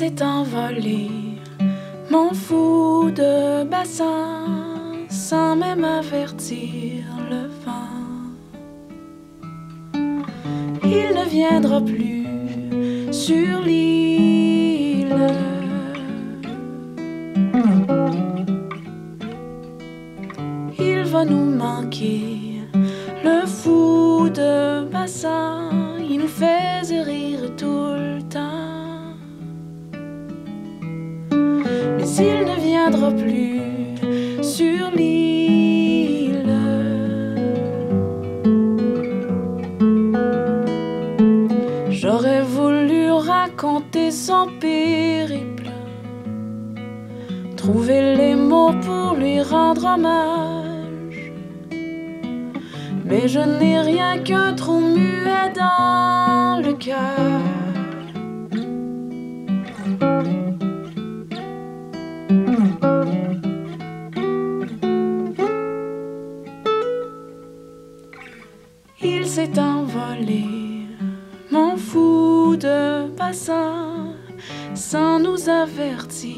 s'est envolé, mon fou de bassin, sans même avertir le vent. Il ne viendra plus sur l'île. Il va nous manquer, le fou de bassin, il nous faisait rire il ne viendra plus sur l'île. J'aurais voulu raconter son périple, trouver les mots pour lui rendre hommage. Mais je n'ai rien qu'un trou muet dans le cœur. Il s'est envolé, mon fou de bassin, sans nous avertir.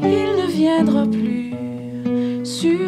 Il ne viendra plus sur.